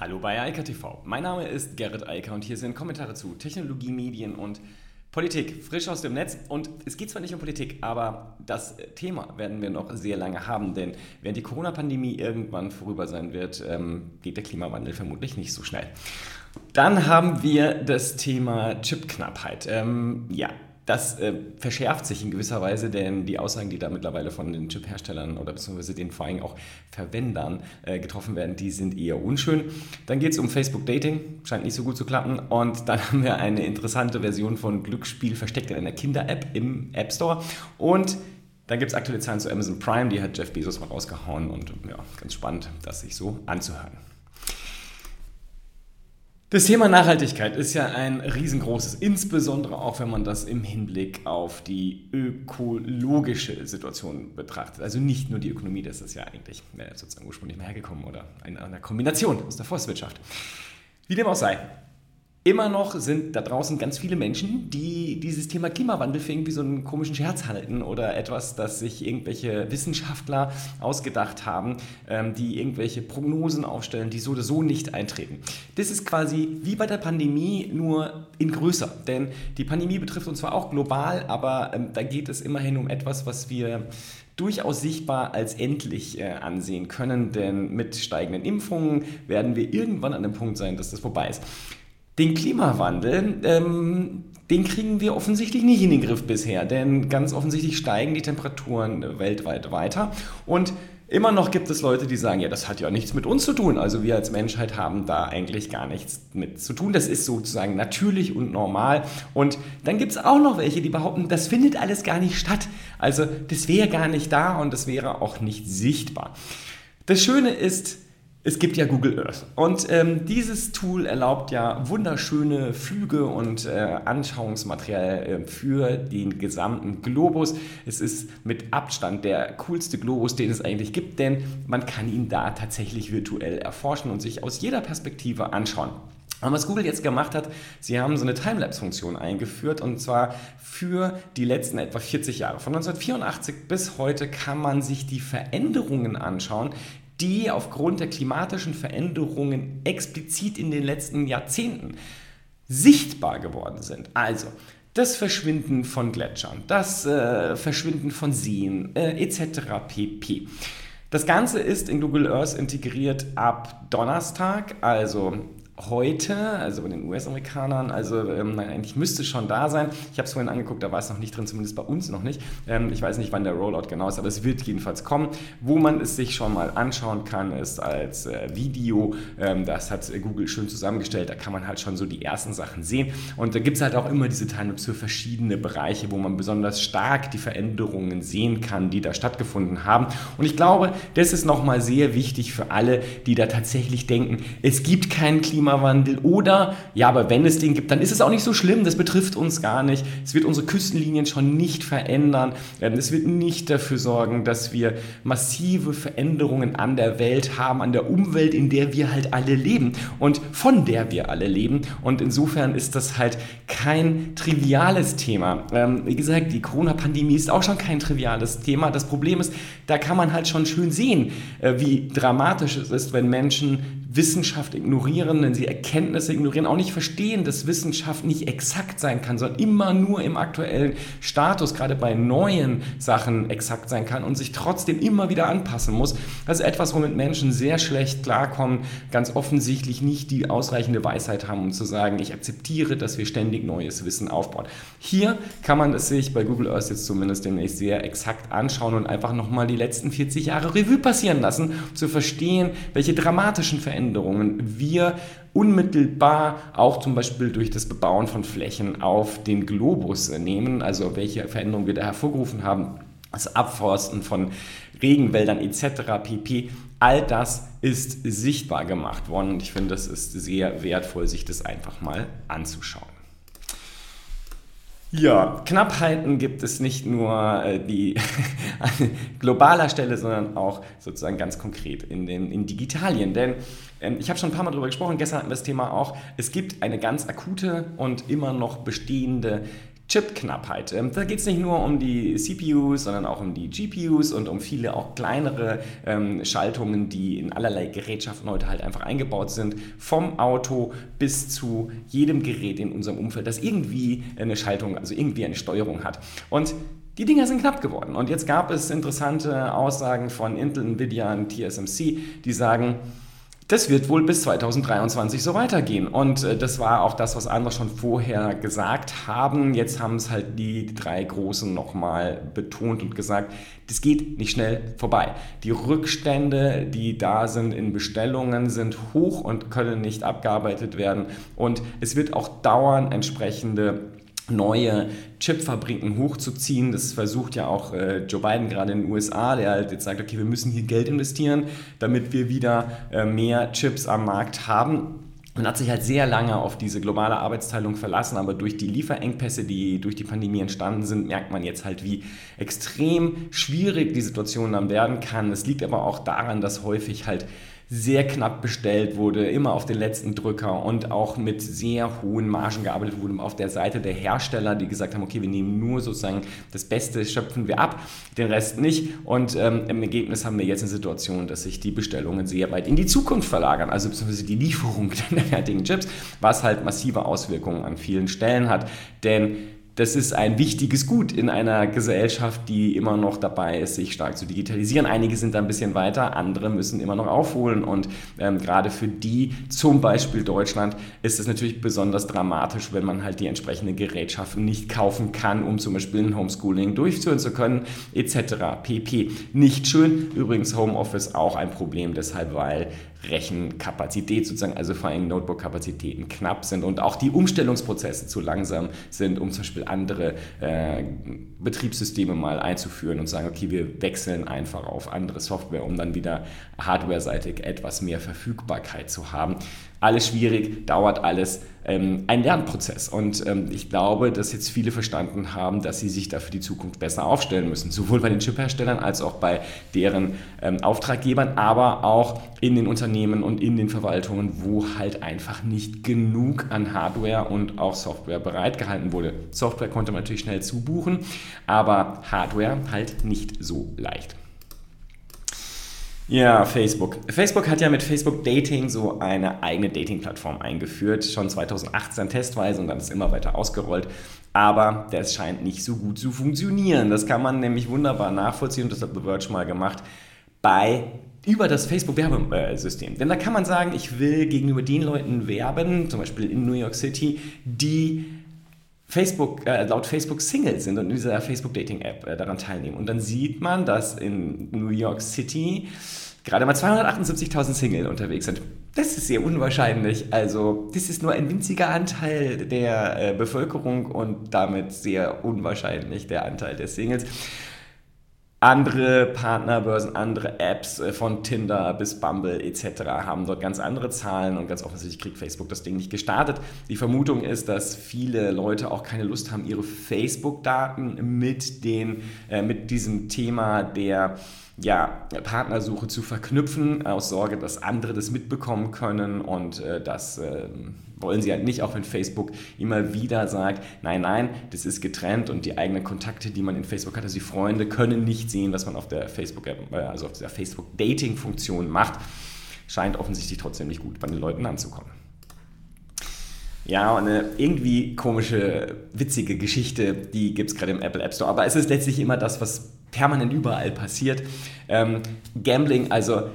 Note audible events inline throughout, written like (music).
Hallo bei Eika TV. Mein Name ist Gerrit Eiker und hier sind Kommentare zu Technologie, Medien und Politik. Frisch aus dem Netz. Und es geht zwar nicht um Politik, aber das Thema werden wir noch sehr lange haben, denn während die Corona-Pandemie irgendwann vorüber sein wird, ähm, geht der Klimawandel vermutlich nicht so schnell. Dann haben wir das Thema Chipknappheit. Ähm, ja, das äh, verschärft sich in gewisser Weise, denn die Aussagen, die da mittlerweile von den Chip-Herstellern oder beziehungsweise den vor allem auch Verwendern äh, getroffen werden, die sind eher unschön. Dann geht es um Facebook Dating, scheint nicht so gut zu klappen. Und dann (laughs) haben wir eine interessante Version von Glücksspiel versteckt in einer Kinder-App im App Store. Und dann gibt es aktuelle Zahlen zu Amazon Prime, die hat Jeff Bezos mal rausgehauen und ja, ganz spannend, das sich so anzuhören. Das Thema Nachhaltigkeit ist ja ein riesengroßes, insbesondere auch wenn man das im Hinblick auf die ökologische Situation betrachtet. Also nicht nur die Ökonomie, das ist ja eigentlich sozusagen ursprünglich mal hergekommen oder eine Kombination aus der Forstwirtschaft. Wie dem auch sei, Immer noch sind da draußen ganz viele Menschen, die dieses Thema Klimawandel für irgendwie so einen komischen Scherz halten oder etwas, das sich irgendwelche Wissenschaftler ausgedacht haben, ähm, die irgendwelche Prognosen aufstellen, die so oder so nicht eintreten. Das ist quasi wie bei der Pandemie, nur in größer. Denn die Pandemie betrifft uns zwar auch global, aber ähm, da geht es immerhin um etwas, was wir durchaus sichtbar als endlich äh, ansehen können, denn mit steigenden Impfungen werden wir irgendwann an dem Punkt sein, dass das vorbei ist. Den Klimawandel, ähm, den kriegen wir offensichtlich nicht in den Griff bisher, denn ganz offensichtlich steigen die Temperaturen weltweit weiter und Immer noch gibt es Leute, die sagen, ja, das hat ja nichts mit uns zu tun. Also wir als Menschheit haben da eigentlich gar nichts mit zu tun. Das ist sozusagen natürlich und normal. Und dann gibt es auch noch welche, die behaupten, das findet alles gar nicht statt. Also das wäre gar nicht da und das wäre auch nicht sichtbar. Das Schöne ist, es gibt ja Google Earth und ähm, dieses Tool erlaubt ja wunderschöne Flüge und äh, Anschauungsmaterial äh, für den gesamten Globus. Es ist mit Abstand der coolste Globus, den es eigentlich gibt, denn man kann ihn da tatsächlich virtuell erforschen und sich aus jeder Perspektive anschauen. Und was Google jetzt gemacht hat, sie haben so eine Timelapse-Funktion eingeführt und zwar für die letzten etwa 40 Jahre. Von 1984 bis heute kann man sich die Veränderungen anschauen, die aufgrund der klimatischen Veränderungen explizit in den letzten Jahrzehnten sichtbar geworden sind. Also das Verschwinden von Gletschern, das äh, Verschwinden von Seen äh, etc. pp. Das Ganze ist in Google Earth integriert ab Donnerstag, also heute, also bei den US-Amerikanern, also ähm, eigentlich müsste schon da sein. Ich habe es vorhin angeguckt, da war es noch nicht drin, zumindest bei uns noch nicht. Ähm, ich weiß nicht, wann der Rollout genau ist, aber es wird jedenfalls kommen. Wo man es sich schon mal anschauen kann, ist als äh, Video. Ähm, das hat Google schön zusammengestellt. Da kann man halt schon so die ersten Sachen sehen. Und da gibt es halt auch immer diese Timelapse für verschiedene Bereiche, wo man besonders stark die Veränderungen sehen kann, die da stattgefunden haben. Und ich glaube, das ist nochmal sehr wichtig für alle, die da tatsächlich denken, es gibt keinen Klima Klimawandel oder, ja, aber wenn es den gibt, dann ist es auch nicht so schlimm, das betrifft uns gar nicht. Es wird unsere Küstenlinien schon nicht verändern. Es wird nicht dafür sorgen, dass wir massive Veränderungen an der Welt haben, an der Umwelt, in der wir halt alle leben und von der wir alle leben. Und insofern ist das halt kein triviales Thema. Ähm, wie gesagt, die Corona-Pandemie ist auch schon kein triviales Thema. Das Problem ist, da kann man halt schon schön sehen, äh, wie dramatisch es ist, wenn Menschen Wissenschaft ignorieren, wenn sie Erkenntnisse ignorieren, auch nicht verstehen, dass Wissenschaft nicht exakt sein kann, sondern immer nur im aktuellen Status, gerade bei neuen Sachen exakt sein kann und sich trotzdem immer wieder anpassen muss. Das ist etwas, womit Menschen sehr schlecht klarkommen, ganz offensichtlich nicht die ausreichende Weisheit haben, um zu sagen, ich akzeptiere, dass wir ständig neues Wissen aufbauen. Hier kann man es sich bei Google Earth jetzt zumindest demnächst sehr exakt anschauen und einfach nochmal die letzten 40 Jahre Revue passieren lassen, um zu verstehen, welche dramatischen Veränderungen wir unmittelbar auch zum Beispiel durch das Bebauen von Flächen auf den Globus nehmen, also welche Veränderungen wir da hervorgerufen haben, das Abforsten von Regenwäldern etc. pp. All das ist sichtbar gemacht worden und ich finde, es ist sehr wertvoll, sich das einfach mal anzuschauen. Ja, Knappheiten gibt es nicht nur äh, die (laughs) an globaler Stelle, sondern auch sozusagen ganz konkret in den in Digitalien. Denn ähm, ich habe schon ein paar Mal darüber gesprochen, gestern hatten wir das Thema auch, es gibt eine ganz akute und immer noch bestehende Chipknappheit. Ähm, da geht es nicht nur um die CPUs, sondern auch um die GPUs und um viele auch kleinere ähm, Schaltungen, die in allerlei Gerätschaften heute halt einfach eingebaut sind, vom Auto bis zu jedem Gerät in unserem Umfeld, das irgendwie eine Schaltung, also irgendwie eine Steuerung hat. Und die Dinger sind knapp geworden. Und jetzt gab es interessante Aussagen von Intel, Nvidia und TSMC, die sagen, das wird wohl bis 2023 so weitergehen. Und äh, das war auch das, was andere schon vorher gesagt haben. Jetzt haben es halt die drei Großen nochmal betont und gesagt, das geht nicht schnell vorbei. Die Rückstände, die da sind in Bestellungen, sind hoch und können nicht abgearbeitet werden. Und es wird auch dauern, entsprechende neue Chipfabriken hochzuziehen. Das versucht ja auch äh, Joe Biden gerade in den USA, der halt jetzt sagt, okay, wir müssen hier Geld investieren, damit wir wieder äh, mehr Chips am Markt haben. Man hat sich halt sehr lange auf diese globale Arbeitsteilung verlassen, aber durch die Lieferengpässe, die durch die Pandemie entstanden sind, merkt man jetzt halt, wie extrem schwierig die Situation dann werden kann. Es liegt aber auch daran, dass häufig halt sehr knapp bestellt wurde, immer auf den letzten Drücker und auch mit sehr hohen Margen gearbeitet wurde auf der Seite der Hersteller, die gesagt haben, okay, wir nehmen nur sozusagen das Beste, schöpfen wir ab, den Rest nicht. Und ähm, im Ergebnis haben wir jetzt eine Situation, dass sich die Bestellungen sehr weit in die Zukunft verlagern, also beziehungsweise die Lieferung (laughs) der fertigen Chips, was halt massive Auswirkungen an vielen Stellen hat. Denn das ist ein wichtiges Gut in einer Gesellschaft, die immer noch dabei ist, sich stark zu digitalisieren. Einige sind da ein bisschen weiter, andere müssen immer noch aufholen. Und ähm, gerade für die, zum Beispiel Deutschland, ist es natürlich besonders dramatisch, wenn man halt die entsprechenden Gerätschaften nicht kaufen kann, um zum Beispiel ein Homeschooling durchführen zu können, etc. pp. Nicht schön. Übrigens Homeoffice auch ein Problem, deshalb, weil Rechenkapazität sozusagen, also vor allem Notebook-Kapazitäten knapp sind und auch die Umstellungsprozesse zu langsam sind, um zum Beispiel andere äh, Betriebssysteme mal einzuführen und sagen, okay, wir wechseln einfach auf andere Software, um dann wieder hardware-seitig etwas mehr Verfügbarkeit zu haben. Alles schwierig, dauert alles ähm, ein Lernprozess. Und ähm, ich glaube, dass jetzt viele verstanden haben, dass sie sich da für die Zukunft besser aufstellen müssen. Sowohl bei den Chipherstellern als auch bei deren ähm, Auftraggebern, aber auch in den Unternehmen und in den Verwaltungen, wo halt einfach nicht genug an Hardware und auch Software bereitgehalten wurde. Software konnte man natürlich schnell zubuchen, aber Hardware halt nicht so leicht. Ja, Facebook. Facebook hat ja mit Facebook Dating so eine eigene Dating-Plattform eingeführt, schon 2018 testweise und dann ist immer weiter ausgerollt. Aber das scheint nicht so gut zu funktionieren. Das kann man nämlich wunderbar nachvollziehen und das hat The Verge mal gemacht bei über das Facebook-Werbesystem. Denn da kann man sagen, ich will gegenüber den Leuten werben, zum Beispiel in New York City, die Facebook, äh, laut Facebook Single sind und in dieser Facebook Dating App äh, daran teilnehmen. Und dann sieht man, dass in New York City gerade mal 278.000 Single unterwegs sind. Das ist sehr unwahrscheinlich. Also, das ist nur ein winziger Anteil der äh, Bevölkerung und damit sehr unwahrscheinlich der Anteil der Singles. Andere Partnerbörsen, andere Apps äh, von Tinder bis Bumble etc. haben dort ganz andere Zahlen und ganz offensichtlich kriegt Facebook das Ding nicht gestartet. Die Vermutung ist, dass viele Leute auch keine Lust haben, ihre Facebook-Daten mit, äh, mit diesem Thema der ja, Partnersuche zu verknüpfen, aus Sorge, dass andere das mitbekommen können und äh, das äh, wollen sie halt nicht, auch wenn Facebook immer wieder sagt, nein, nein, das ist getrennt und die eigenen Kontakte, die man in Facebook hat, also die Freunde, können nicht sehen, was man auf der Facebook-App, äh, also auf der Facebook-Dating-Funktion macht. Scheint offensichtlich trotzdem nicht gut bei den Leuten anzukommen. Ja, eine irgendwie komische, witzige Geschichte, die gibt es gerade im Apple App Store. Aber es ist letztlich immer das, was permanent überall passiert. Ähm, Gambling, also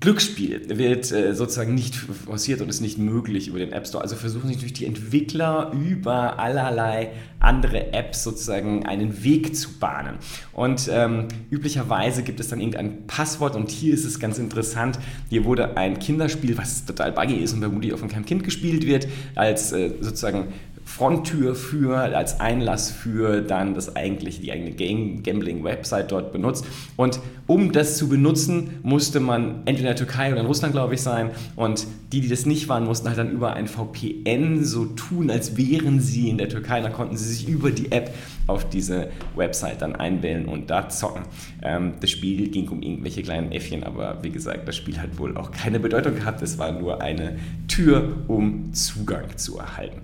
Glücksspiel wird äh, sozusagen nicht forciert und ist nicht möglich über den App Store. Also versuchen sich durch die Entwickler über allerlei andere Apps sozusagen einen Weg zu bahnen. Und ähm, üblicherweise gibt es dann irgendein Passwort und hier ist es ganz interessant. Hier wurde ein Kinderspiel, was total buggy ist und vermutlich auch von keinem Kind gespielt wird, als äh, sozusagen Fronttür für, als Einlass für dann das eigentliche, die eigene Gambling-Website dort benutzt. Und um das zu benutzen, musste man entweder in der Türkei oder in Russland, glaube ich, sein. Und die, die das nicht waren, mussten halt dann über ein VPN so tun, als wären sie in der Türkei. Da konnten sie sich über die App auf diese Website dann einwählen und da zocken. Ähm, das Spiel ging um irgendwelche kleinen Äffchen, aber wie gesagt, das Spiel hat wohl auch keine Bedeutung gehabt. Es war nur eine Tür, um Zugang zu erhalten.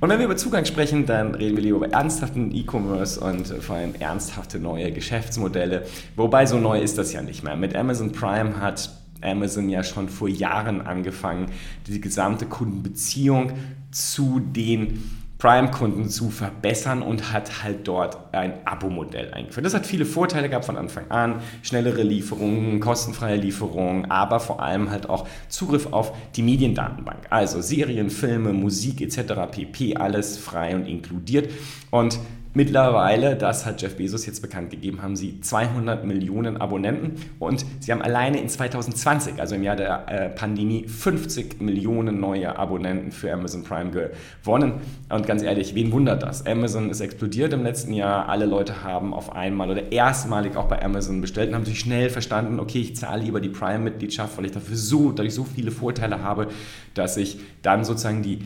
Und wenn wir über Zugang sprechen, dann reden wir lieber über ernsthaften E-Commerce und vor allem ernsthafte neue Geschäftsmodelle. Wobei so neu ist das ja nicht mehr. Mit Amazon Prime hat Amazon ja schon vor Jahren angefangen, die gesamte Kundenbeziehung zu den Prime-Kunden zu verbessern und hat halt dort ein Abo-Modell eingeführt. Das hat viele Vorteile gehabt von Anfang an, schnellere Lieferungen, kostenfreie Lieferungen, aber vor allem halt auch Zugriff auf die Mediendatenbank. Also Serien, Filme, Musik etc. pp. alles frei und inkludiert. Und Mittlerweile, das hat Jeff Bezos jetzt bekannt gegeben, haben sie 200 Millionen Abonnenten und sie haben alleine in 2020, also im Jahr der äh, Pandemie, 50 Millionen neue Abonnenten für Amazon Prime gewonnen. Und ganz ehrlich, wen wundert das? Amazon ist explodiert im letzten Jahr. Alle Leute haben auf einmal oder erstmalig auch bei Amazon bestellt und haben sich schnell verstanden, okay, ich zahle lieber die Prime-Mitgliedschaft, weil ich dafür so, dadurch so viele Vorteile habe, dass ich dann sozusagen die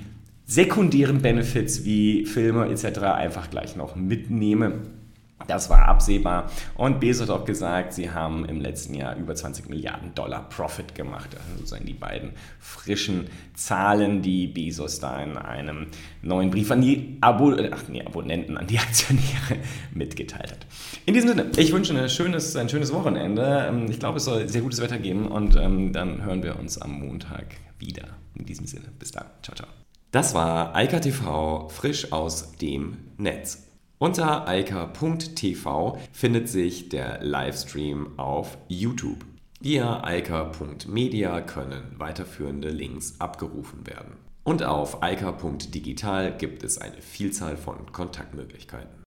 sekundären Benefits wie Filme etc. einfach gleich noch mitnehme. Das war absehbar. Und Bezos hat auch gesagt, sie haben im letzten Jahr über 20 Milliarden Dollar Profit gemacht. Das sind sozusagen die beiden frischen Zahlen, die Bezos da in einem neuen Brief an die Abo Ach, nee, Abonnenten, an die Aktionäre (laughs) mitgeteilt hat. In diesem Sinne, ich wünsche ein schönes, ein schönes Wochenende. Ähm, ich glaube, es soll sehr gutes Wetter geben und ähm, dann hören wir uns am Montag wieder. In diesem Sinne, bis dann. Ciao, ciao. Das war Eika TV frisch aus dem Netz. Unter eika.tv findet sich der Livestream auf YouTube. Via eika.media können weiterführende Links abgerufen werden. Und auf eika.digital gibt es eine Vielzahl von Kontaktmöglichkeiten.